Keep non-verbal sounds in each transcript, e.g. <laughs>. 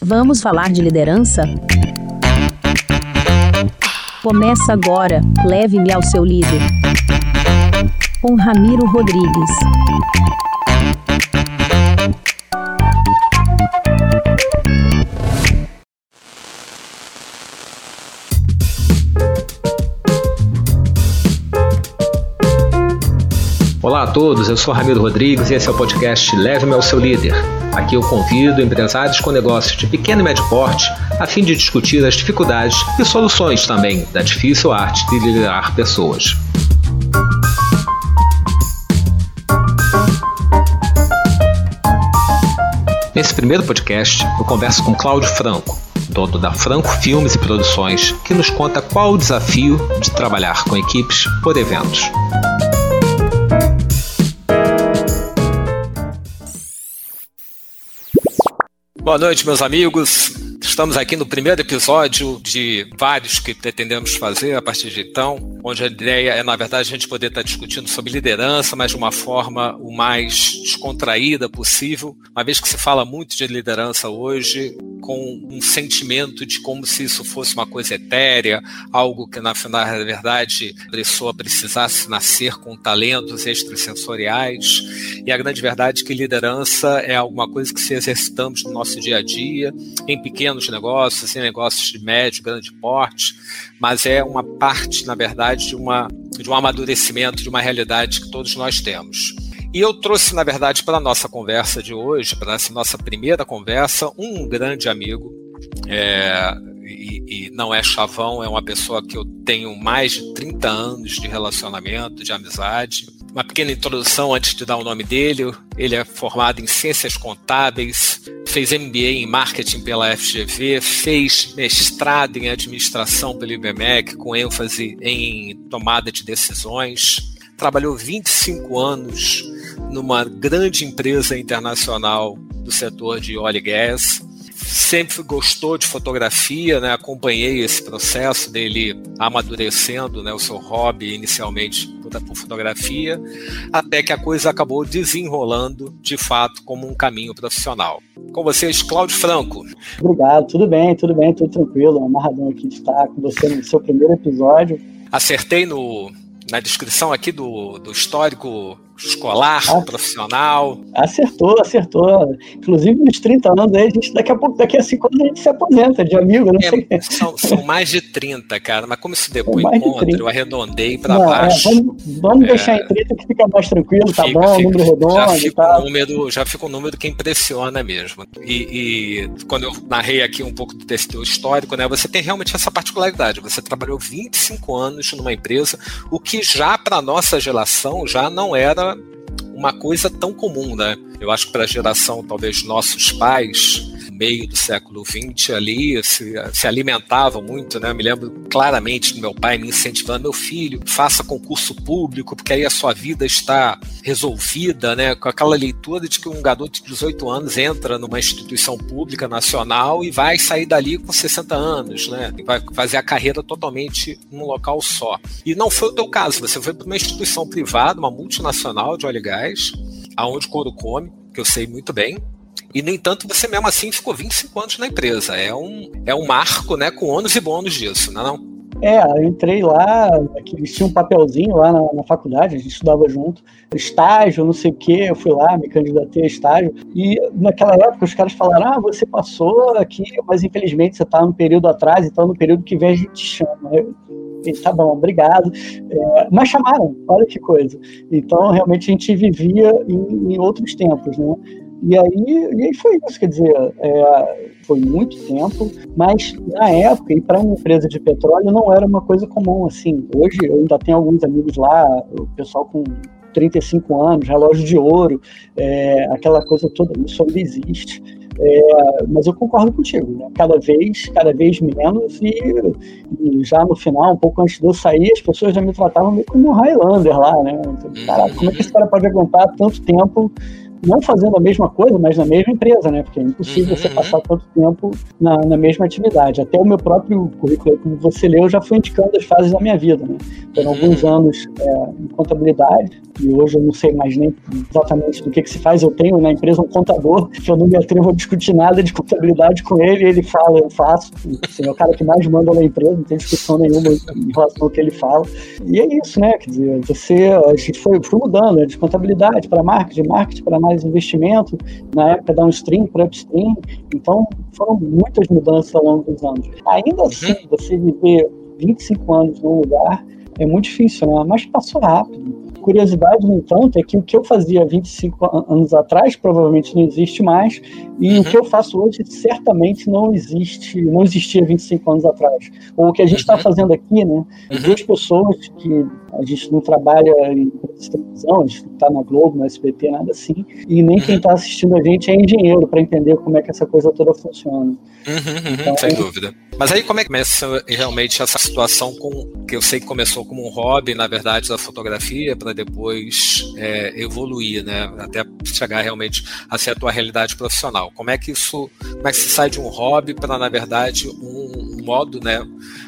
Vamos falar de liderança? Começa agora, leve-me ao seu líder. Com Ramiro Rodrigues. Olá a todos, eu sou Ramiro Rodrigues e esse é o podcast Leve-me ao seu líder. Aqui eu convido empresários com negócios de pequeno e médio porte a fim de discutir as dificuldades e soluções também da difícil arte de liderar pessoas. Nesse primeiro podcast, eu converso com Cláudio Franco, dono da Franco Filmes e Produções, que nos conta qual o desafio de trabalhar com equipes por eventos. Boa noite, meus amigos. Estamos aqui no primeiro episódio de vários que pretendemos fazer a partir de então, onde a ideia é, na verdade, a gente poder estar discutindo sobre liderança, mas de uma forma o mais descontraída possível, uma vez que se fala muito de liderança hoje, com um sentimento de como se isso fosse uma coisa etérea, algo que, na final, na verdade, a pessoa precisasse nascer com talentos extrasensoriais. E a grande verdade é que liderança é alguma coisa que se exercitamos no nosso dia a dia, em pequenos negócios, em negócios de médio, grande porte, mas é uma parte, na verdade, de, uma, de um amadurecimento, de uma realidade que todos nós temos. E eu trouxe, na verdade, para a nossa conversa de hoje, para essa nossa primeira conversa, um grande amigo. É, e, e, não é chavão, é uma pessoa que eu tenho mais de 30 anos de relacionamento, de amizade. Uma pequena introdução antes de dar o nome dele. Ele é formado em Ciências Contábeis, fez MBA em Marketing pela FGV, fez mestrado em Administração pelo IBMEC, com ênfase em tomada de decisões. Trabalhou 25 anos numa grande empresa internacional do setor de óleo e gás. Sempre gostou de fotografia, né? acompanhei esse processo dele amadurecendo né? o seu hobby inicialmente por fotografia, até que a coisa acabou desenrolando de fato como um caminho profissional. Com vocês, Cláudio Franco. Obrigado, tudo bem, tudo bem, tudo tranquilo. Uma razão aqui de estar com você no seu primeiro episódio. Acertei no, na descrição aqui do, do histórico escolar, ah, profissional. Acertou, acertou. Inclusive, nos 30 anos aí, a gente, daqui a pouco, daqui a 5 anos, a gente se aposenta de amigo, não é, sei. São, são, mais de 30, cara, mas como se deu encontro, eu arredondei para é, baixo. É, vamos, vamos é, deixar em 30 que fica mais tranquilo, tá fica, bom, fica, número redondo. Já fica, tá. um número, já fica um número que impressiona mesmo. E, e quando eu narrei aqui um pouco desse teu histórico, né, você tem realmente essa particularidade. Você trabalhou 25 anos numa empresa, o que já para nossa geração já não era uma coisa tão comum, né? Eu acho que para a geração, talvez, nossos pais, meio do século XX ali, se, se alimentavam muito, né? Eu me lembro claramente do meu pai me incentivando, meu filho, faça concurso público, porque aí a sua vida está resolvida, né? Com aquela leitura de que um garoto de 18 anos entra numa instituição pública nacional e vai sair dali com 60 anos, né? Vai fazer a carreira totalmente num local só. E não foi o teu caso, você foi para uma instituição privada, uma multinacional de óleo e gás, aonde o couro come, que eu sei muito bem, e, no entanto, você mesmo assim ficou 25 anos na empresa. É um, é um marco, né, com ônus e bônus disso, não é não? É, eu entrei lá, eles tinham um papelzinho lá na, na, faculdade, a gente estudava junto, estágio, não sei o quê, eu fui lá, me candidatei a estágio, e naquela época os caras falaram, ah, você passou aqui, mas infelizmente você está no período atrás, então no período que vem a gente te chama. Eu, tá bom, obrigado. É, mas chamaram, olha que coisa. Então, realmente, a gente vivia em, em outros tempos, né? E aí, e aí foi isso, quer dizer, é, foi muito tempo, mas na época, e para uma empresa de petróleo, não era uma coisa comum assim. Hoje eu ainda tenho alguns amigos lá, o pessoal com 35 anos, relógio de ouro, é, aquela coisa toda, isso ainda existe. É, mas eu concordo contigo, né? Cada vez, cada vez menos e, e, já no final, um pouco antes de eu sair, as pessoas já me tratavam meio como um Highlander lá, né? Caraca, como é que esse cara pode aguentar tanto tempo não fazendo a mesma coisa, mas na mesma empresa, né? Porque é impossível uhum, você passar tanto tempo na, na, mesma atividade. Até o meu próprio currículo, como você leu, já foi indicando as fases da minha vida, né? Foram uhum. alguns anos é, em contabilidade, e hoje eu não sei mais nem exatamente do que, que se faz. Eu tenho na empresa um contador, que eu não me atrevo a discutir nada de contabilidade com ele, ele fala, eu faço. Assim, é o cara que mais manda na empresa, não tem discussão nenhuma em relação ao que ele fala. E é isso, né? Quer dizer, você, a gente foi, foi mudando né? de contabilidade para marketing, marketing para mais investimento, na época downstream para upstream. Então, foram muitas mudanças ao longo dos anos. Ainda assim, uhum. você viver 25 anos num lugar é muito difícil, né? Mas passou rápido. Curiosidade, no entanto, é que o que eu fazia 25 anos atrás provavelmente não existe mais, e uhum. o que eu faço hoje certamente não existe, não existia 25 anos atrás. Ou o que a gente está uhum. fazendo aqui, né? Uhum. Duas pessoas que a gente não trabalha em televisão, a gente não está na Globo, no SBT, nada assim, e nem quem está assistindo a gente é engenheiro para entender como é que essa coisa toda funciona. Uhum, então, sem dúvida. Mas aí como é que começa realmente essa situação com que eu sei que começou como um hobby, na verdade, da fotografia, para depois é, evoluir, né? Até chegar realmente a ser a tua realidade profissional. Como é que isso, como é que se sai de um hobby para, na verdade, um, um modo, né,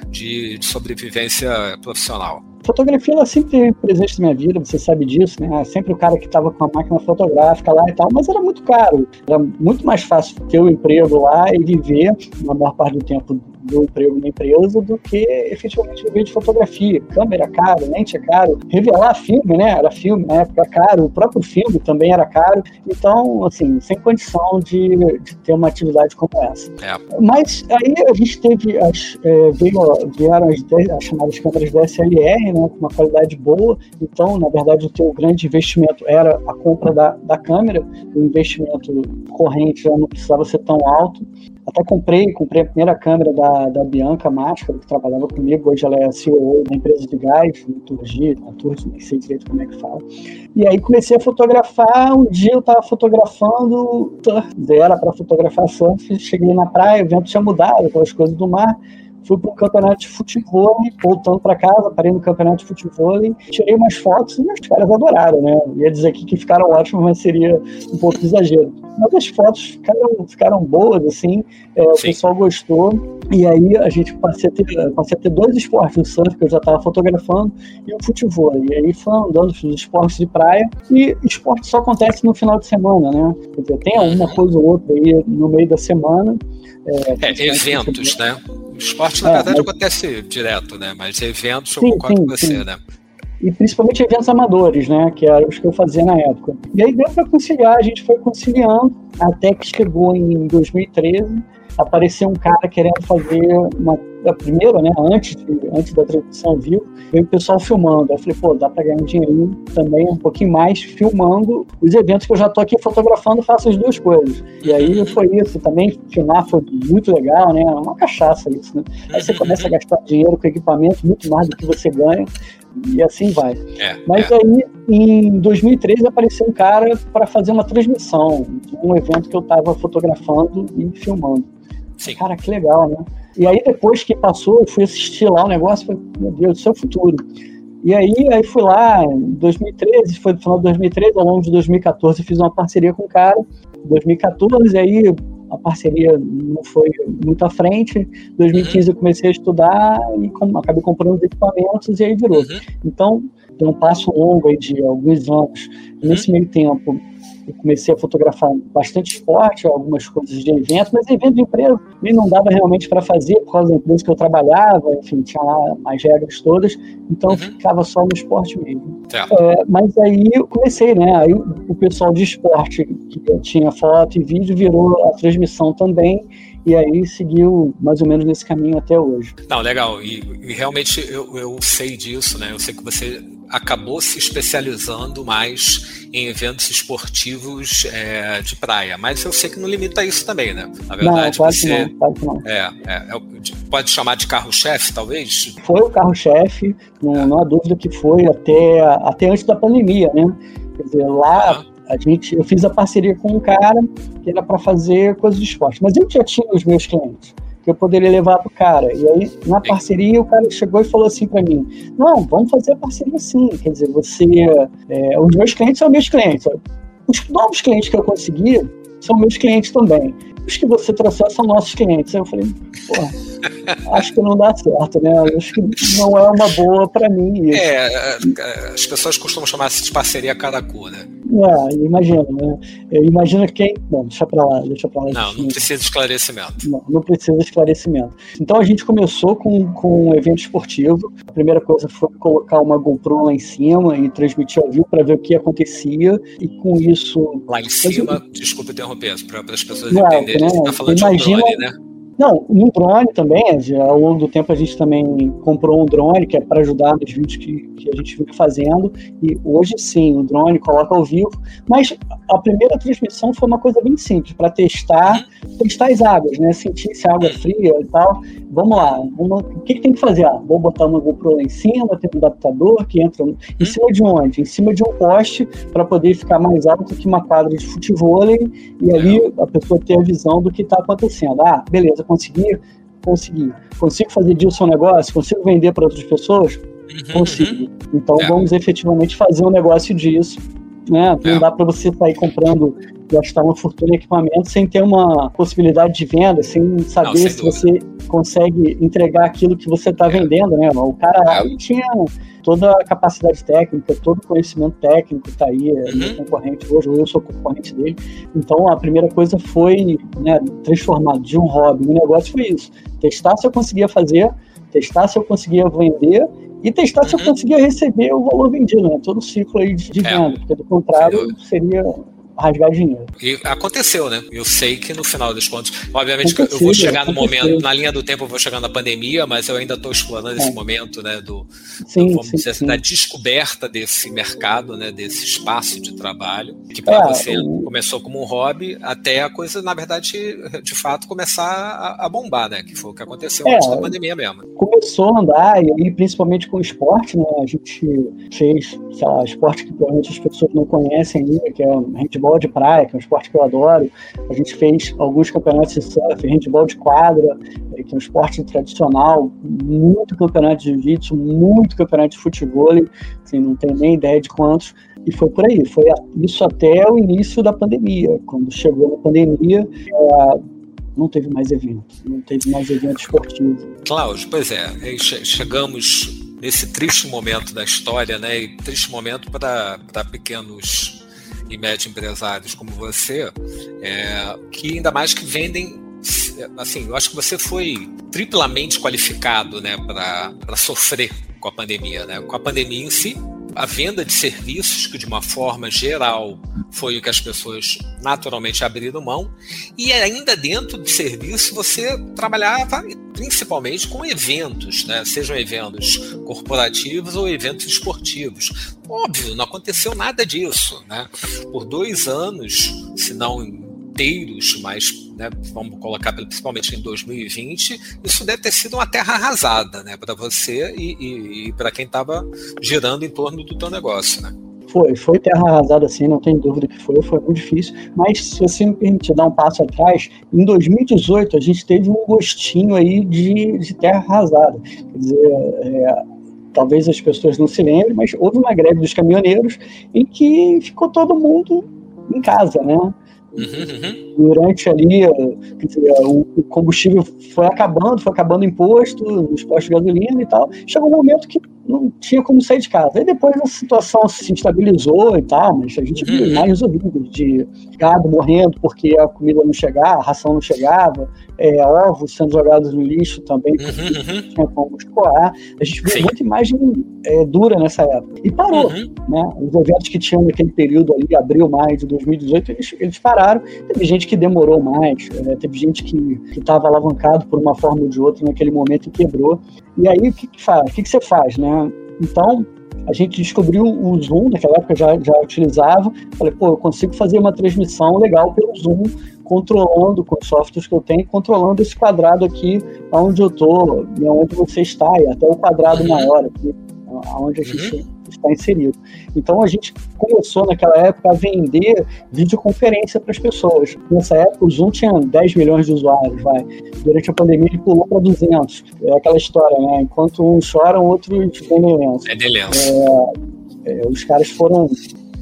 de, de sobrevivência profissional? Fotografia ela sempre teve presente na minha vida, você sabe disso, né? Sempre o cara que estava com a máquina fotográfica lá e tal, mas era muito caro. Era muito mais fácil ter o um emprego lá e viver, na maior parte do tempo, do emprego na empresa do que efetivamente viver de fotografia. Câmera caro, lente é caro. Revelar filme, né? Era filme na época caro, o próprio filme também era caro. Então, assim, sem condição de, de ter uma atividade como essa. É. Mas aí a gente teve as, é, veio, vieram as, as chamadas câmeras DSLR, né? Com uma qualidade boa. Então, na verdade, o teu grande investimento era a compra da, da câmera. O investimento corrente já não precisava ser tão alto. Até comprei, comprei a primeira câmera da, da Bianca Máscara, que trabalhava comigo. Hoje ela é CEO da empresa de gás, Turgi, a Turgi, nem sei direito como é que fala. E aí comecei a fotografar. Um dia eu estava fotografando, era para fotografar surf. Cheguei na praia, o vento tinha mudado, aquelas coisas do mar fui para um campeonato de futebol, voltando para casa, parei no campeonato de futebol, tirei umas fotos e os caras adoraram, né? Ia dizer aqui que ficaram ótimas, mas seria um pouco exagero. Mas as fotos ficaram, ficaram boas, assim, é, o pessoal gostou. E aí a gente passei a ter, passei a ter dois esportes, o surf, que eu já estava fotografando, e o futebol. E aí foi andando os esportes de praia. E esporte só acontece no final de semana, né? Quer dizer, tem uma coisa ou outra aí no meio da semana. É, é eventos, né? O esporte, na é, verdade, mas... acontece direto, né? Mas eventos, eu sim, concordo sim, com você, sim. né? E principalmente eventos amadores, né? Que eram os que eu fazia na época. E aí deu para conciliar, a gente foi conciliando, até que chegou em 2013 apareceu um cara querendo fazer uma a primeira, né, antes, de, antes da transmissão viu, veio o pessoal filmando. Eu falei, pô, dá para ganhar um dinheirinho também, um pouquinho mais, filmando os eventos que eu já tô aqui fotografando, faço as duas coisas. E aí foi isso, também filmar foi muito legal, né, é uma cachaça isso, né. Aí você começa a gastar dinheiro com equipamento, muito mais do que você ganha, e assim vai. É, Mas é. aí, em 2013, apareceu um cara para fazer uma transmissão de um evento que eu estava fotografando e filmando. Sim. Cara, que legal, né? E aí, depois que passou, eu fui assistir lá o negócio falei, meu Deus, isso é o futuro. E aí, aí fui lá em 2013, foi no final de 2013, ao longo de 2014 fiz uma parceria com o cara. 2014, aí a parceria não foi muito à frente. 2015 uhum. eu comecei a estudar e com, acabei comprando os equipamentos e aí virou. Uhum. Então, tem um passo longo aí de alguns anos. Uhum. Nesse meio tempo, eu comecei a fotografar bastante esporte, algumas coisas de evento, mas evento de empresa e não dava realmente para fazer por causa da empresa que eu trabalhava, enfim, tinha lá as regras todas, então uhum. ficava só no esporte mesmo. É, mas aí eu comecei, né? Aí o pessoal de esporte que tinha foto e vídeo virou a transmissão também e aí seguiu mais ou menos nesse caminho até hoje. Não, legal. E, e realmente eu, eu sei disso, né? Eu sei que você acabou se especializando mais em eventos esportivos é, de praia. Mas eu sei que não limita isso também, né? Na verdade, não, você. Não, não. É, é, é, pode chamar de carro-chefe, talvez? Foi o carro-chefe, não, não há dúvida que foi até, até antes da pandemia, né? Quer dizer, lá uhum. A gente, eu fiz a parceria com um cara que era para fazer coisas de esporte, mas eu já tinha os meus clientes que eu poderia levar pro cara. E aí, na parceria, o cara chegou e falou assim para mim: Não, vamos fazer a parceria sim. Quer dizer, você. É, os meus clientes são meus clientes. os novos clientes que eu consegui são meus clientes também. Os que você trouxer são nossos clientes. Aí eu falei, pô, <laughs> acho que não dá certo, né? Acho que não é uma boa para mim. Isso. É, as pessoas costumam chamar de parceria caracu, né? É, imagina, né? Eu imagino quem. Bom, deixa pra lá, deixa pra lá. Não, não precisa de esclarecimento. Não, não precisa de esclarecimento. Então a gente começou com, com um evento esportivo. A primeira coisa foi colocar uma GoPro lá em cima e transmitir ao vivo para ver o que acontecia. E com isso. Lá em cima, eu... desculpa interromper, para as pessoas não, entenderem. Né? Você tá falando imagina, de um drone, né? Não, um drone também, ao longo do tempo a gente também comprou um drone que é para ajudar nos vídeos que, que a gente fica fazendo. E hoje sim, o drone coloca ao vivo. Mas a primeira transmissão foi uma coisa bem simples, para testar, testar as águas, né? Sentir se a água é fria e tal. Vamos lá, vamos, o que, que, tem que fazer? Ah, vou botar uma GoPro lá em cima, tem um adaptador que entra em cima de onde? Em cima de um poste para poder ficar mais alto que uma quadra de futebol e ali a pessoa ter a visão do que está acontecendo. Ah, beleza, consegui, consegui. Consigo fazer disso um negócio? Consigo vender para outras pessoas? Uhum, consigo. Uhum. Então é. vamos efetivamente fazer um negócio disso. Né? Não é. dá para você sair comprando, gastar uma fortuna em equipamento sem ter uma possibilidade de venda, sem saber Não, sem se dúvida. você consegue entregar aquilo que você está é. vendendo. Né? O cara é. tinha toda a capacidade técnica, todo o conhecimento técnico está aí, é uhum. concorrente hoje, eu sou concorrente dele. Então a primeira coisa foi né, transformar de um hobby um negócio foi isso. Testar se eu conseguia fazer, testar se eu conseguia vender e testar uhum. se eu uhum. conseguia receber o valor vendido, né? Todo o ciclo aí de, de é. venda, porque do contrário seria rasgar dinheiro. E aconteceu, né? Eu sei que no final das contas, obviamente eu vou chegar no momento, na linha do tempo eu vou chegar na pandemia, mas eu ainda estou explorando é. esse momento, né, do, sim, do vamos sim, dizer assim, da descoberta desse mercado, né, desse espaço de trabalho, que para é, você começou como um hobby, até a coisa, na verdade, de fato, começar a, a bombar, né? Que foi o que aconteceu é, antes da pandemia mesmo. Começou a andar, e aí, principalmente com o esporte, né? A gente fez, sei lá, esporte que provavelmente as pessoas não conhecem ainda, que é handball handebol de praia, que é um esporte que eu adoro. A gente fez alguns campeonatos de surf, handebol de quadra, eh, que é um esporte tradicional, muito campeonato de jiu-jitsu, muito campeonato de futebol, assim, não tenho nem ideia de quantos. E foi por aí, foi isso até o início da pandemia. Quando chegou a pandemia, é, não teve mais evento, não teve mais evento esportivo. Cláudio, pois é, chegamos nesse triste momento da história, né? E triste momento para pequenos e médio empresários como você, é, que ainda mais que vendem assim, eu acho que você foi triplamente qualificado, né, para sofrer com a pandemia, né? Com a pandemia em si, a venda de serviços, que de uma forma geral foi o que as pessoas naturalmente abriram mão, e ainda dentro de serviço você trabalhava principalmente com eventos, né? sejam eventos corporativos ou eventos esportivos. Óbvio, não aconteceu nada disso. Né? Por dois anos, se não inteiros, mas né, vamos colocar principalmente em 2020, isso deve ter sido uma terra arrasada né, para você e, e, e para quem estava girando em torno do teu negócio. Né? Foi, foi terra arrasada assim, não tem dúvida que foi, foi muito difícil. Mas se você me permitir dar um passo atrás, em 2018 a gente teve um gostinho aí de, de terra arrasada. Quer dizer, é, talvez as pessoas não se lembrem, mas houve uma greve dos caminhoneiros em que ficou todo mundo em casa, né? Uhum, uhum. Durante ali, dizer, o combustível foi acabando, foi acabando o imposto nos postos de gasolina e tal. Chegou um momento que não tinha como sair de casa. Aí depois a situação se estabilizou e tal, mas a gente viu uhum. mais resolvido de gado morrendo porque a comida não chegava, a ração não chegava, é, ovos sendo jogados no lixo também, porque uhum, uhum. tinha como escoar. A gente viu Sim. muita imagem é, dura nessa época. E parou, uhum. né? Os eventos que tinham naquele período ali, abril, maio de 2018, eles, eles pararam. Teve gente que demorou mais, é, teve gente que estava alavancado por uma forma ou de outra naquele momento e quebrou. E aí, o que, que faz? O que, que você faz, né? Então, a gente descobriu o Zoom, naquela época já, já utilizava. Falei, pô, eu consigo fazer uma transmissão legal pelo Zoom, controlando com os softwares que eu tenho, controlando esse quadrado aqui, onde eu estou e onde você está, e até o quadrado maior aqui, onde a gente uhum. Está inserido. Então a gente começou naquela época a vender videoconferência para as pessoas. Nessa época o Zoom tinha 10 milhões de usuários, vai. Durante a pandemia ele pulou para 200. É aquela história, né? Enquanto uns choram, outros vendem lenço. É de lenço. É, é, os caras foram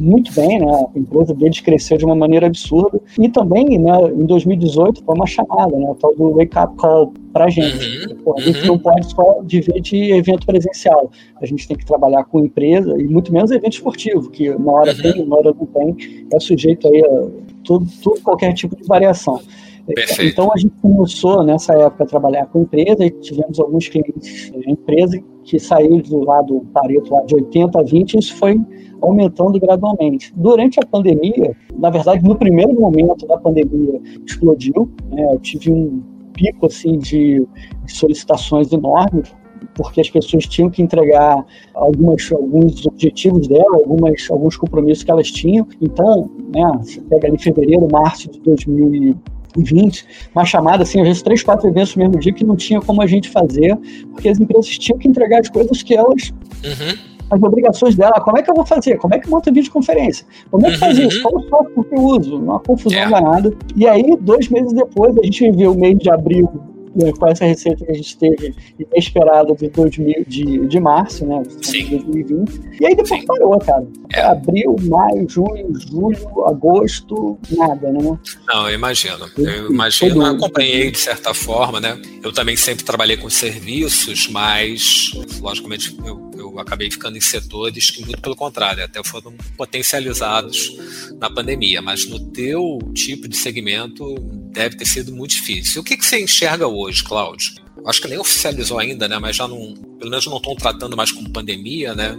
muito bem, né? A empresa deles cresceu de uma maneira absurda. E também, né, em 2018, foi uma chamada, né? O tal do Wake Up Call para a gente. Uhum, Pô, a gente uhum. não pode só viver de evento presencial. A gente tem que trabalhar com empresa e muito menos evento esportivo, que uma hora uhum. tem, uma hora não tem. É sujeito aí a tudo, tudo qualquer tipo de variação. Perfeito. Então a gente começou nessa época a trabalhar com empresa e tivemos alguns clientes, né, empresa que saiu do lado Pareto lá de 80 a 20, isso foi aumentando gradualmente. Durante a pandemia, na verdade, no primeiro momento da pandemia, explodiu. Né, eu tive um pico assim de, solicitações enormes porque as pessoas tinham que entregar algumas, alguns objetivos dela, algumas, alguns compromissos que elas tinham. Então, né, você pega ali fevereiro, março de 2020, uma chamada assim, às vezes três, quatro eventos no mesmo dia que não tinha como a gente fazer, porque as empresas tinham que entregar as coisas que elas. Uhum. As obrigações dela, como é que eu vou fazer? Como é que eu monto videoconferência? Como é que faz uhum. isso? Qual o software que eu uso? Uma confusão yeah. É. danada. E aí, dois meses depois, a gente viu o mês de abril né, com essa receita que a gente teve inesperada de, 2000, de, de março, né? Sim. De 2020. E aí depois Sim. parou, cara. É. Abril, maio, junho, julho, agosto, nada, né? Não, eu imagino. Eu imagino, eu acompanhei de certa forma, né? Eu também sempre trabalhei com serviços, mas, logicamente, eu eu acabei ficando em setores que, muito pelo contrário, até foram potencializados na pandemia. Mas no teu tipo de segmento deve ter sido muito difícil. O que, que você enxerga hoje, Cláudio? Acho que nem oficializou ainda, né? Mas já não, pelo menos não estão tratando mais como pandemia, né?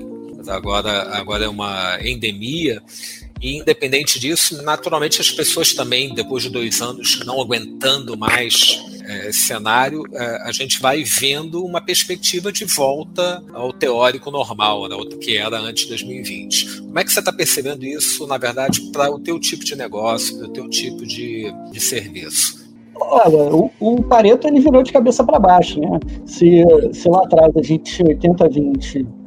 Agora, agora é uma endemia. E independente disso, naturalmente as pessoas também, depois de dois anos, não aguentando mais é, esse cenário, é, a gente vai vendo uma perspectiva de volta ao teórico normal, né, que era antes de 2020. Como é que você está percebendo isso, na verdade, para o teu tipo de negócio, para o teu tipo de, de serviço? Olha, o, o Pareto ele virou de cabeça para baixo, né? Se, se lá atrás a gente tinha 80-20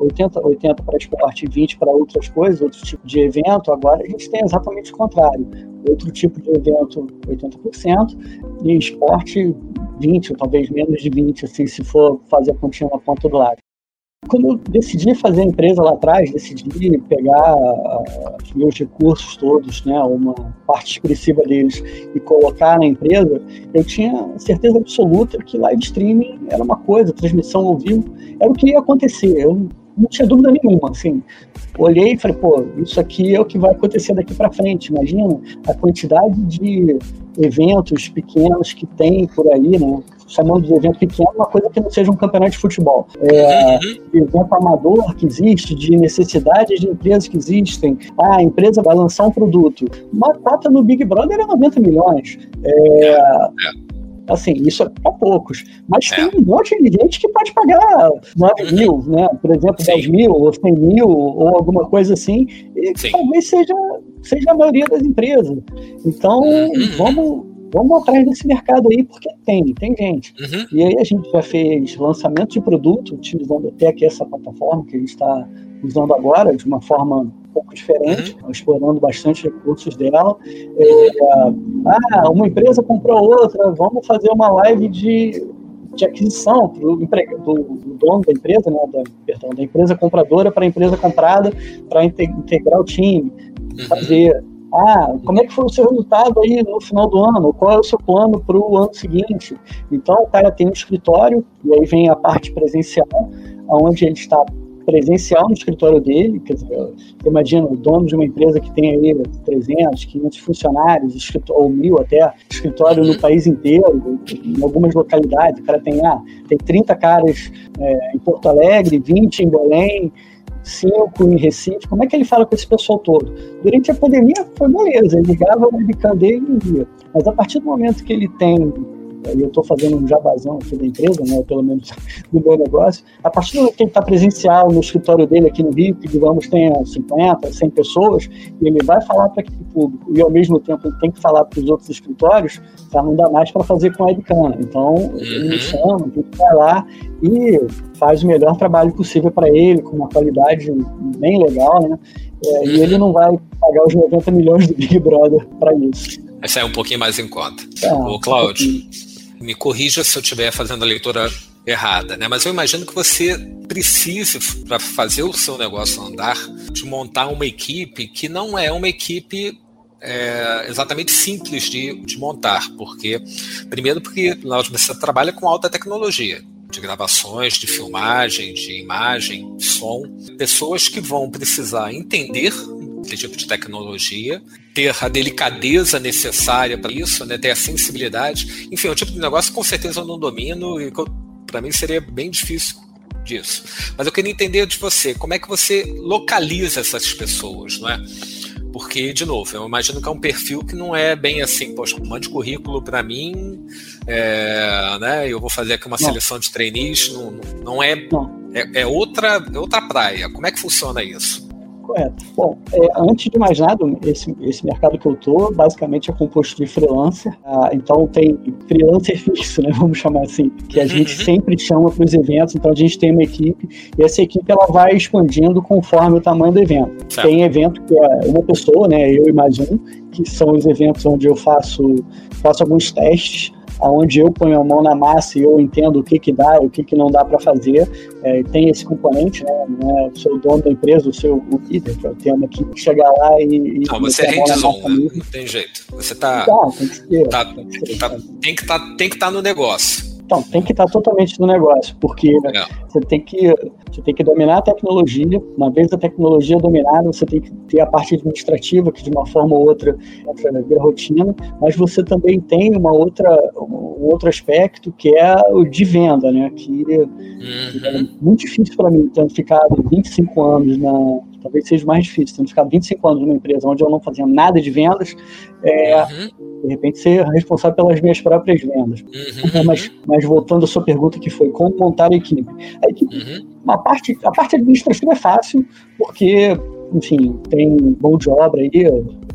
80, 80 para esporte e 20 para outras coisas, outro tipo de evento, agora a gente tem exatamente o contrário. Outro tipo de evento, 80%, e esporte, 20, ou talvez menos de 20, assim, se for fazer a continha na ponta do lado. Quando eu decidi fazer a empresa lá atrás, decidi pegar os meus recursos todos, né, uma parte expressiva deles, e colocar na empresa, eu tinha certeza absoluta que live streaming era uma coisa, transmissão ao vivo, era o que ia acontecer. Eu não tinha dúvida nenhuma, assim. Olhei e falei, pô, isso aqui é o que vai acontecer daqui para frente. Imagina a quantidade de eventos pequenos que tem por aí, né? chamando de evento pequeno, uma coisa que não seja um campeonato de futebol. É, uhum. Evento amador que existe, de necessidades de empresas que existem. Ah, a empresa vai lançar um produto. Uma cota no Big Brother é 90 milhões. É, é. Assim, isso é para poucos. Mas é. tem um monte de gente que pode pagar 9 uhum. mil, né? Por exemplo, Sim. 10 mil, ou 100 mil, ou alguma coisa assim. E Sim. talvez seja, seja a maioria das empresas. Então, uhum. vamos vamos atrás desse mercado aí, porque tem, tem gente. Uhum. E aí a gente já fez lançamento de produto, utilizando até aqui essa plataforma que a gente está usando agora, de uma forma um pouco diferente, uhum. explorando bastante recursos dela. É, ah, uma empresa comprou outra, vamos fazer uma live de, de aquisição do, do, do dono da empresa, né, da, perdão, da empresa compradora para a empresa comprada, para integrar o time, uhum. fazer ah, como é que foi o seu resultado aí no final do ano? Qual é o seu plano para o ano seguinte? Então, o cara tem um escritório, e aí vem a parte presencial, onde ele está presencial no escritório dele, quer dizer, imagina o dono de uma empresa que tem aí 300, 500 funcionários, ou mil até, escritório no país inteiro, em algumas localidades, o cara tem, ah, tem 30 caras é, em Porto Alegre, 20 em Belém, cinco em Recife, como é que ele fala com esse pessoal todo? Durante a pandemia foi beleza, ele ligava o webcam dele e via. Mas a partir do momento que ele tem eu estou fazendo um jabazão aqui da empresa, né, pelo menos <laughs> do meu negócio, a partir do momento que ele está presencial no escritório dele aqui no Rio, que digamos tenha 50, 100 pessoas, e ele vai falar para aquele público, e ao mesmo tempo ele tem que falar para os outros escritórios, já não dá mais para fazer com a webcam. Então, ele me uhum. chama, ele vai lá e faz o melhor trabalho possível para ele, com uma qualidade bem legal, né? É, e ele não vai pagar os 90 milhões do Big Brother para isso. Vai sair um pouquinho mais em conta. Ah, Ô, Cláudio, um me corrija se eu estiver fazendo a leitura errada, né? Mas eu imagino que você precise, para fazer o seu negócio andar, de montar uma equipe que não é uma equipe é, exatamente simples de, de montar, porque primeiro porque nós você trabalha com alta tecnologia, de gravações, de filmagem, de imagem, som, pessoas que vão precisar entender esse tipo de tecnologia, ter a delicadeza necessária para isso, né, ter a sensibilidade. Enfim, é um tipo de negócio que com certeza eu não domino e para mim seria bem difícil disso. Mas eu queria entender de você, como é que você localiza essas pessoas, não é? Porque, de novo, eu imagino que é um perfil que não é bem assim, poxa, mande currículo para mim, é, né, eu vou fazer aqui uma não. seleção de trainees, não, não é, não. É, é, outra, é outra praia. Como é que funciona isso? Correto. Bom, é, antes de mais nada, esse, esse mercado que eu tô, basicamente é composto de freelancer. Ah, então tem freelancer fixo, né? <laughs> Vamos chamar assim, que a gente uhum. sempre chama para os eventos. Então a gente tem uma equipe e essa equipe ela vai expandindo conforme o tamanho do evento. Tem evento que é uma pessoa, né? Eu e mais um, que são os eventos onde eu faço faço alguns testes onde eu ponho a mão na massa e eu entendo o que que dá e o que que não dá para fazer. É, tem esse componente, né? Não é o seu dono da empresa, o seu o líder, que é o tema que chegar lá e. Não, você é hands-on, né? não tem jeito. Você tá. Não, tem que ser. Tá, tem que tá, estar tá no negócio. Então, tem que estar totalmente no negócio, porque você tem que você tem que dominar a tecnologia. Uma vez a tecnologia dominada, você tem que ter a parte administrativa, que de uma forma ou outra entra vira rotina, mas você também tem uma outra, um outro aspecto que é o de venda, né? Que, uhum. é muito difícil para mim, tendo ficado 25 anos na, talvez seja mais difícil, tendo ficado 25 anos numa empresa onde eu não fazia nada de vendas, é, uhum. de repente ser responsável pelas minhas próprias vendas. Uhum. Mas, mas voltando à sua pergunta que foi como montar a equipe. A equipe, uhum. uma parte, a parte administrativa é fácil, porque, enfim, tem mão de obra aí,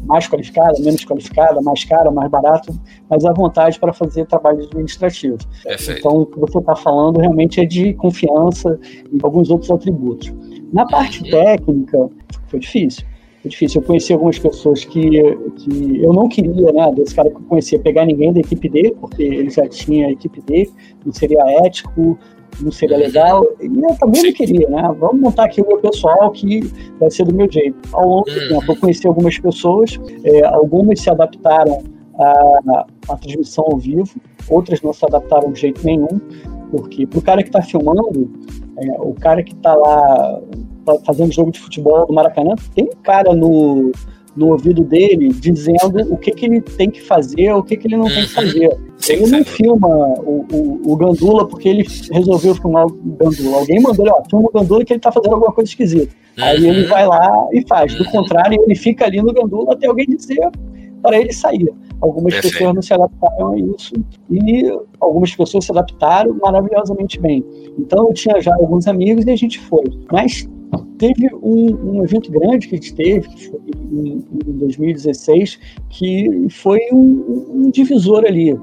mais qualificada, menos qualificada, mais cara, mais barato, mas à vontade para fazer trabalho administrativo. Perfeito. Então, o que você está falando realmente é de confiança e alguns outros atributos. Na parte uhum. técnica, foi difícil. Foi difícil. Eu conheci algumas pessoas que, que eu não queria, né? Desse cara que eu conhecia, pegar ninguém da equipe dele, porque ele já tinha a equipe dele, não seria ético, não seria legal. E eu também não queria, né? Vamos montar aqui o meu pessoal que vai ser do meu jeito. Ao longo do tempo, eu conheci algumas pessoas, é, algumas se adaptaram à, à transmissão ao vivo, outras não se adaptaram de jeito nenhum, porque para o cara que está filmando, é, o cara que está lá fazendo jogo de futebol do Maracanã, tem um cara no, no ouvido dele dizendo o que, que ele tem que fazer, o que, que ele não tem que uhum. fazer. Ele não filma o, o, o, Gandula porque ele resolveu filmar o Gandula. Alguém mandou ele, ó, filma o Gandula que ele tá fazendo alguma coisa esquisita. Aí ele uhum. vai lá e faz. Do contrário, ele fica ali no Gandula até alguém dizer para ele sair. Algumas Perfeito. pessoas não se adaptaram a isso e algumas pessoas se adaptaram maravilhosamente bem. Então eu tinha já alguns amigos e a gente foi. Mas teve um, um evento grande que a gente teve, que foi em, em 2016, que foi um, um, divisor ali.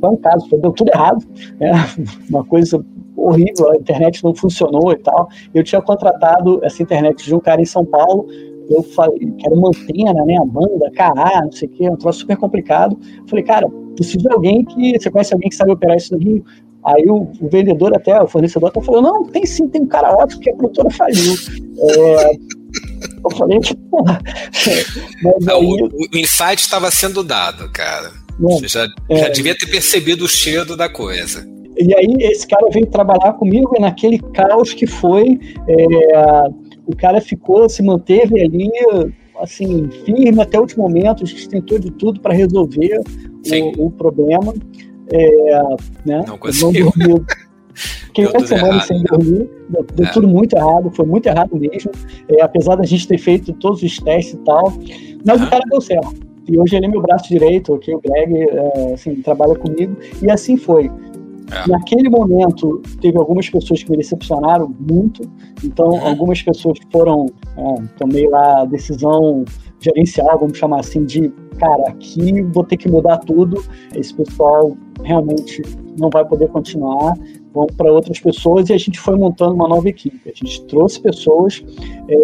Foi um caso, deu tudo errado, né? <laughs> uma coisa horrível, a internet não funcionou e tal. Eu tinha contratado essa internet de um cara em São Paulo, eu falei que era uma antena, né, a banda, cará, não sei o que, um troço super complicado. falei, cara, preciso de alguém que, você conhece alguém que sabe operar isso no Rio? Aí o, o, vendedor até, o fornecedor até falou, não, tem sim, tem um cara ótimo que a produtora faliu. É, eu falei, tipo, não, <laughs> aí, o, o insight estava sendo dado, cara. Você já, é, já devia ter percebido o cheiro da coisa. E aí esse cara veio trabalhar comigo e naquele caos que foi, é, o cara ficou, se manteve ali, assim, firme até o último momento, a gente tentou de tudo para resolver o, o, problema. É, né? Não conseguiu. Não dormiu. Fiquei uma semana errado, sem dormir, deu, deu é. tudo muito errado, foi muito errado mesmo, é, apesar da gente ter feito todos os testes e tal, mas ah. o cara deu certo. E hoje ele é meu braço direito, aqui o Greg, é, assim, trabalha comigo, e assim foi. É. Naquele momento, teve algumas pessoas que me decepcionaram muito, então uhum. algumas pessoas foram, é, tomei lá a decisão gerencial, vamos chamar assim, de cara, aqui vou ter que mudar tudo, esse pessoal realmente não vai poder continuar, vão para outras pessoas e a gente foi montando uma nova equipe. A gente trouxe pessoas, é,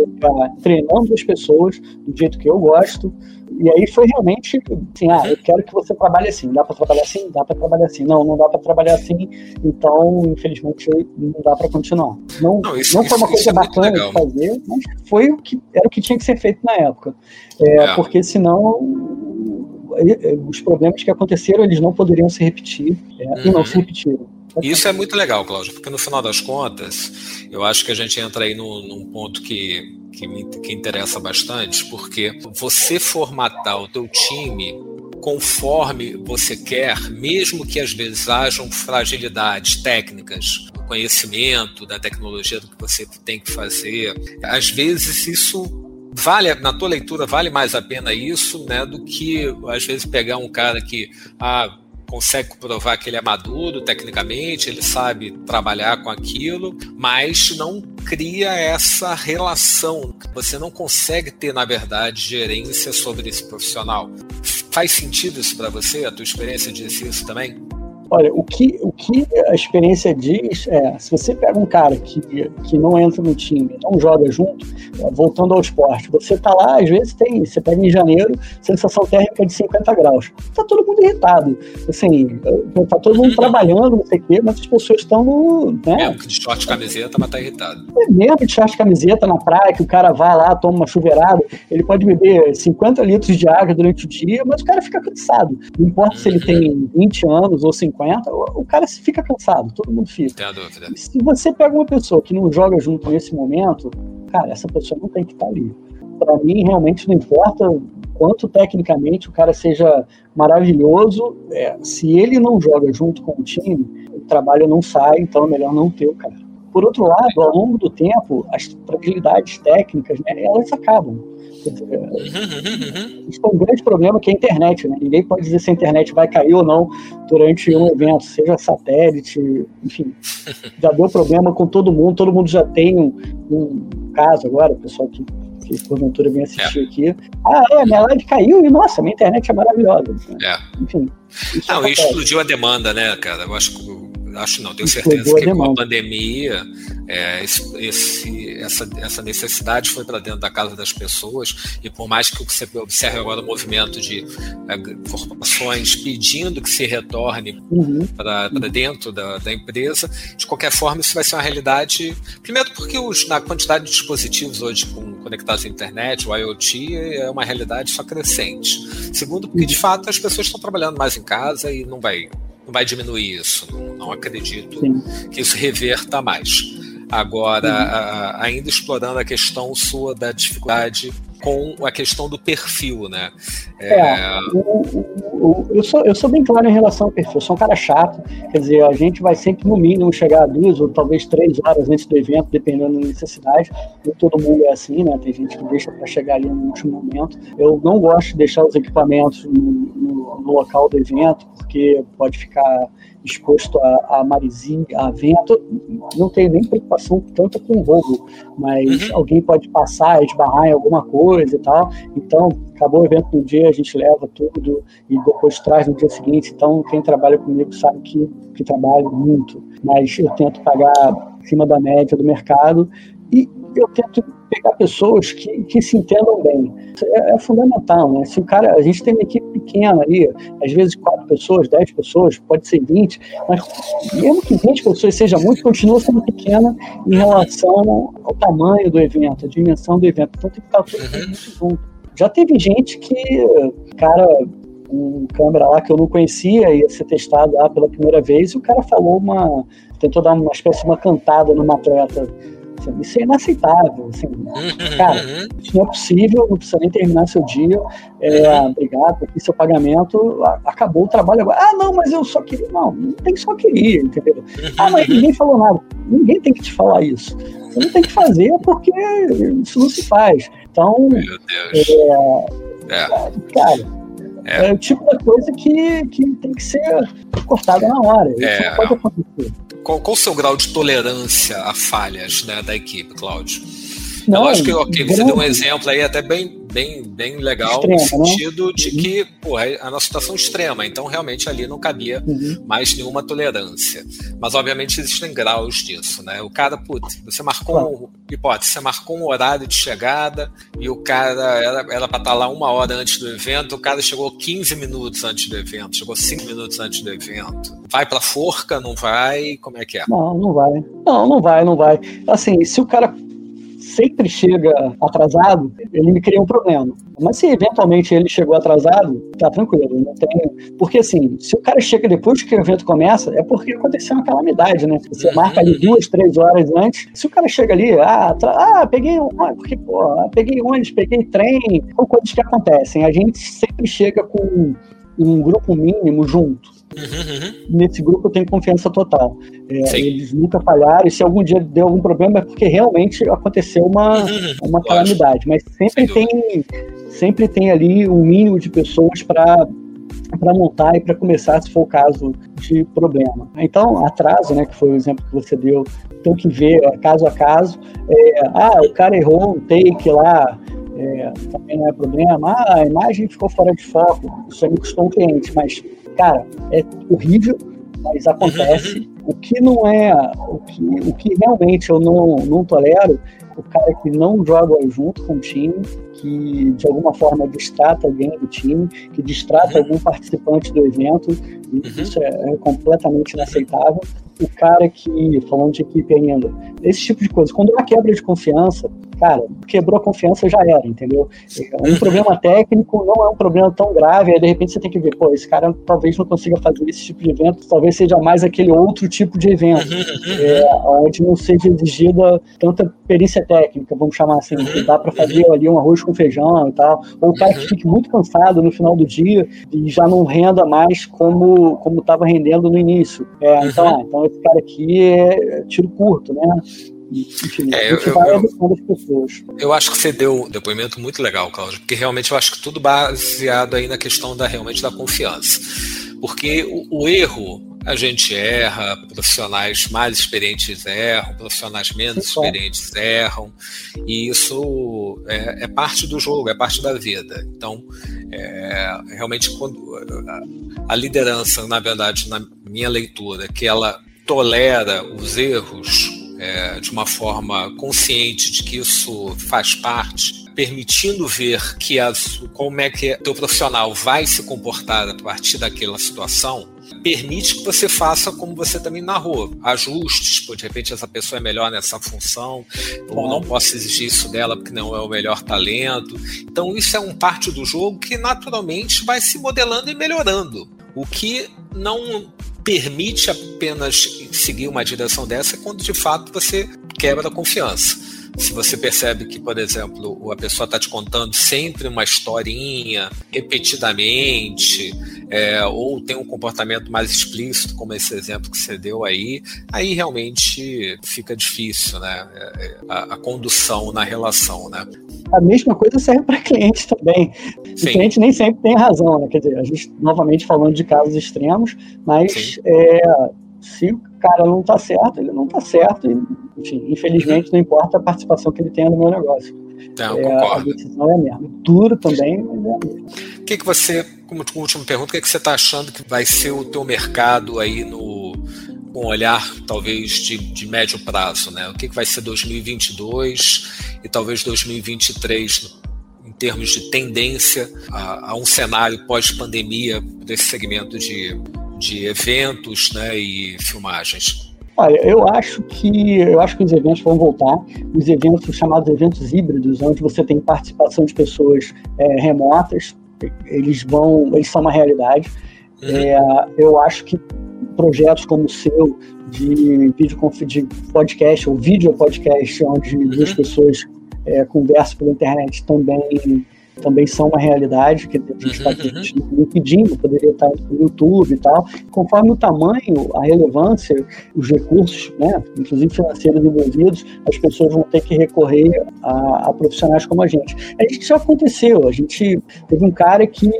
treinando as pessoas do jeito que eu gosto, e aí foi realmente assim, ah, eu quero que você trabalhe assim, dá para trabalhar assim, dá para trabalhar assim, não, não dá para trabalhar assim, então infelizmente não dá para continuar. Não, não, isso, não foi uma coisa é bacana de fazer, mas foi o que era o que tinha que ser feito na época, é, é. porque senão os problemas que aconteceram eles não poderiam se repetir é, uhum. e não se uhum. Repetiram. Isso é muito legal, Cláudio, porque no final das contas, eu acho que a gente entra aí no, num ponto que, que me que interessa bastante, porque você formatar o teu time conforme você quer, mesmo que às vezes hajam fragilidades técnicas, conhecimento da tecnologia do que você tem que fazer, às vezes isso vale na tua leitura vale mais a pena isso, né, do que às vezes pegar um cara que ah, consegue provar que ele é maduro tecnicamente, ele sabe trabalhar com aquilo, mas não cria essa relação. Você não consegue ter, na verdade, gerência sobre esse profissional. Faz sentido isso para você? A tua experiência diz isso também? Olha, o que, o que a experiência diz é, se você pega um cara que, que não entra no time, não joga junto, é, voltando ao esporte, você tá lá, às vezes tem, você pega em janeiro, sensação térmica de 50 graus. Tá todo mundo irritado. Assim, tá todo mundo trabalhando, não sei o quê, mas as pessoas estão no. Né? Que de short camiseta, mas tá irritado. É mesmo de short camiseta na praia, que o cara vai lá, toma uma chuveirada, ele pode beber 50 litros de água durante o dia, mas o cara fica cansado. Não importa se ele uhum. tem 20 anos ou 50 50, o cara fica cansado, todo mundo fica. Tem a dúvida. Se você pega uma pessoa que não joga junto nesse momento, cara, essa pessoa não tem que estar ali. Para mim, realmente não importa quanto tecnicamente o cara seja maravilhoso, é, se ele não joga junto com o time, o trabalho não sai, então é melhor não ter o cara. Por outro lado, ao longo do tempo, as fragilidades técnicas, né, elas acabam. Isso é um grande problema que é a internet, né? Ninguém pode dizer se a internet vai cair ou não durante um evento, seja satélite, enfim. Já deu problema com todo mundo, todo mundo já tem um, um caso agora, o pessoal que, que porventura vem assistir é. aqui. Ah, é, minha live caiu e nossa, minha internet é maravilhosa. É. Enfim. Não, explodiu a demanda, né, cara? Eu acho que acho não, tenho certeza que com a pandemia é, esse, essa, essa necessidade foi para dentro da casa das pessoas e por mais que você observe agora o movimento de é, corporações pedindo que se retorne uhum. para dentro da, da, empresa, de qualquer forma isso vai ser uma realidade, primeiro porque os, na quantidade de dispositivos hoje com, conectados à internet, o IoT é uma realidade só crescente. Segundo porque de fato as pessoas estão trabalhando mais em casa e não vai não vai diminuir isso. Não, não acredito Sim. que isso reverta mais. Agora, a, ainda explorando a questão sua da dificuldade com a questão do perfil, né? É, é o, o, eu, sou, eu sou bem claro em relação ao perfil, eu sou um cara chato, quer dizer, a gente vai sempre no mínimo chegar a duas ou talvez três horas antes do evento, dependendo da necessidade, e todo mundo é assim, né? Tem gente que deixa para chegar ali no último momento. Eu não gosto de deixar os equipamentos no, no, no local do evento, porque pode ficar exposto a, a marizinha, a vento, não tenho nem preocupação tanto com o roubo, mas uhum. alguém pode passar, esbarrar em alguma coisa e tal. Então, acabou o evento no dia, a gente leva tudo e depois traz no dia seguinte. Então, quem trabalha comigo sabe que, que trabalho muito, mas eu tento pagar acima da média do mercado e eu tento pegar pessoas que, que se entendam bem. É, é, fundamental, né? Se o cara, a gente tem uma equipe pequena ali, às vezes quatro pessoas, dez pessoas, pode ser vinte, mas mesmo que vinte pessoas seja muito, continua sendo pequena em relação ao tamanho do evento, a dimensão do evento. Então tem que estar tudo uhum. muito junto. Já teve gente que, cara, um câmera lá que eu não conhecia, ia ser testado lá pela primeira vez, e o cara falou uma. tentou dar uma espécie de uma cantada numa atleta isso é inaceitável. Assim, uhum, cara, uhum. isso não é possível, não precisa nem terminar seu dia. É, uhum. Obrigado, aqui seu pagamento, acabou o trabalho agora. Ah, não, mas eu só queria. Não, não tem só queria, entendeu? Ah, mas ninguém falou nada. Ninguém tem que te falar isso. Você não tem que fazer porque isso não se faz. Então, é, é. cara. É. é. o tipo da coisa que, que tem que ser cortada na hora. Isso é. não pode acontecer. Qual, qual o seu grau de tolerância a falhas né, da equipe, Cláudio? Não, eu acho que okay, você deu um exemplo aí até bem, bem, bem legal extrema, no né? sentido né? de uhum. que pô, é a nossa situação extrema, então realmente ali não cabia uhum. mais nenhuma tolerância. Mas obviamente existem graus disso, né? O cara, putz, você marcou, claro. um, hipótese, você marcou um horário de chegada e o cara era, para estar lá uma hora antes do evento, o cara chegou 15 minutos antes do evento, chegou 5 minutos antes do evento. Vai pra forca, não vai? Como é que é? Não, não vai. Não, não vai, não vai. Assim, se o cara sempre chega atrasado, ele me cria um problema. Mas se eventualmente ele chegou atrasado, tá tranquilo, não tem. Porque assim, se o cara chega depois que o evento começa, é porque aconteceu uma calamidade, né? Você marca ali duas, três horas antes. Se o cara chega ali, ah, ah peguei um. Porque, pô, ah, peguei ônibus, peguei trem, são coisas que acontecem. A gente sempre chega com um grupo mínimo junto. Uhum, uhum. Nesse grupo eu tenho confiança total. É, eles nunca falharam, e se algum dia deu algum problema é porque realmente aconteceu uma, uhum, uhum. uma calamidade. Mas sempre tem, sempre tem ali um mínimo de pessoas para para montar e para começar, se for o caso de problema. Então, atraso, né, que foi o exemplo que você deu, tem que ver caso a caso. É, ah, o cara errou um take lá, é, também não é problema. Ah, a imagem ficou fora de foco, isso aí me custou um cliente, mas cara, é horrível, mas acontece. Uhum. O que não é, o que, o que realmente eu não, não tolero, o cara que não joga junto com o time, que de alguma forma distrata alguém do time, que distrata uhum. algum participante do evento, uhum. isso é, é, completamente inaceitável. O cara que, falando de equipe ainda, esse tipo de coisa, quando é uma quebra de confiança, cara, quebrou a confiança já era, entendeu? Um uhum. problema técnico não é um problema tão grave, aí de repente você tem que ver, pô, esse cara talvez não consiga fazer esse tipo de evento, talvez seja mais aquele outro tipo de evento, uhum, uhum. é, onde não seja exigida tanta perícia técnica, vamos chamar assim, que dá para fazer ali um arroz com feijão e tal, ou o cara que fique muito cansado no final do dia e já não renda mais como como estava rendendo no início. É, então, ah, então esse cara aqui é tiro curto, né? É, eu, eu, eu, acho que você deu um depoimento muito legal, Cláudio, porque realmente eu acho que tudo baseado aí na questão da realmente da confiança. Porque o, o erro, a gente erra, profissionais mais experientes erram, profissionais menos Sim, experientes erram, e isso é, é, parte do jogo, é parte da vida. Então, é, realmente, quando a, a liderança, na verdade, na minha leitura, que ela tolera os erros é, de uma forma consciente de que isso faz parte, permitindo ver que as, como é que o teu profissional vai se comportar a partir daquela situação, permite que você faça como você também narrou, ajustes, pô, de repente essa pessoa é melhor nessa função, ou não posso exigir isso dela porque não é o melhor talento. Então isso é um parte do jogo que naturalmente vai se modelando e melhorando. O que não permite apenas seguir uma direção dessa quando de fato você quebra a confiança. Se você percebe que, por exemplo, a pessoa está te contando sempre uma historinha repetidamente, é, ou tem um comportamento mais explícito, como esse exemplo que você deu aí, aí realmente fica difícil, né? É, é, a, a condução na relação, né? A mesma coisa serve para clientes também. O cliente nem sempre tem razão, né? Quer dizer, a gente, novamente falando de casos extremos, mas é, se cara não está certo, ele não está certo. E, enfim, infelizmente, não importa a participação que ele tenha no meu negócio. Não, é, a decisão é a mesma. Duro também, mas é a mesma. O que, que você, como última pergunta, o que, que você está achando que vai ser o teu mercado aí no com um olhar talvez de, de médio prazo, né? O que, que vai ser 2022 e talvez 2023 em termos de tendência a, a um cenário pós-pandemia desse segmento de de eventos né, e filmagens? Olha, eu acho que eu acho que os eventos vão voltar. Os eventos chamados eventos híbridos, onde você tem participação de pessoas é, remotas, eles vão, eles são uma realidade. Uhum. É, eu acho que projetos como o seu de vídeo de podcast ou vídeo podcast, onde uhum. duas pessoas é, conversam pela internet também também são uma realidade, que a gente está uhum, uhum. pedindo, poderia estar no YouTube e tal. Conforme o tamanho, a relevância, os recursos, né, inclusive financeiros envolvidos, as pessoas vão ter que recorrer a, a profissionais como a gente. A gente já aconteceu, a gente teve um cara que,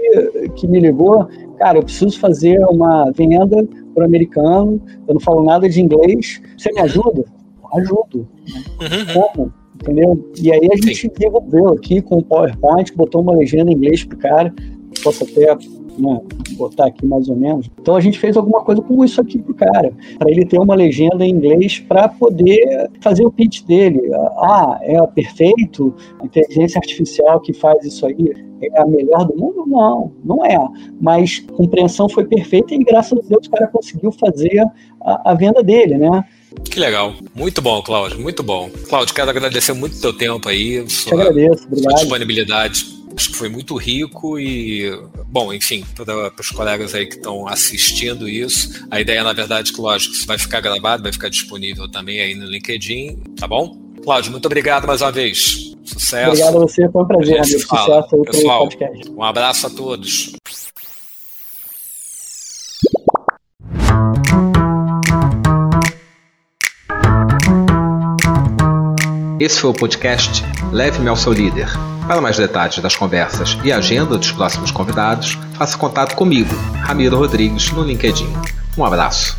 que me ligou, cara, eu preciso fazer uma venda para o americano, eu não falo nada de inglês, você me ajuda? Ajudo. Uhum. uhum. Como? Entendeu? E aí a gente desenvolveu aqui com o PowerPoint, botou uma legenda em inglês pro cara, posso até né, botar aqui mais ou menos. Então a gente fez alguma coisa com isso aqui pro cara, para ele ter uma legenda em inglês para poder fazer o pitch dele. Ah, é perfeito, a inteligência artificial que faz isso aí é a melhor do mundo? Não, não é. Mas a compreensão foi perfeita e graças a Deus o cara conseguiu fazer a, a venda dele, né? Que legal. Muito bom, Cláudio. Muito bom. Cláudio, quero agradecer muito o teu tempo aí. Sua, agradeço, obrigado. Sua disponibilidade. Acho que foi muito rico e, bom, enfim, para os colegas aí que estão assistindo isso, a ideia, na verdade, que, lógico, isso vai ficar gravado, vai ficar disponível também aí no LinkedIn, tá bom? Cláudio, muito obrigado mais uma vez. Sucesso. Obrigado a você, foi um prazer, amigo. Sucesso aí Pessoal, podcast. Um abraço a todos. Esse foi o podcast Leve-me ao seu líder. Para mais detalhes das conversas e agenda dos próximos convidados, faça contato comigo, Ramiro Rodrigues, no LinkedIn. Um abraço.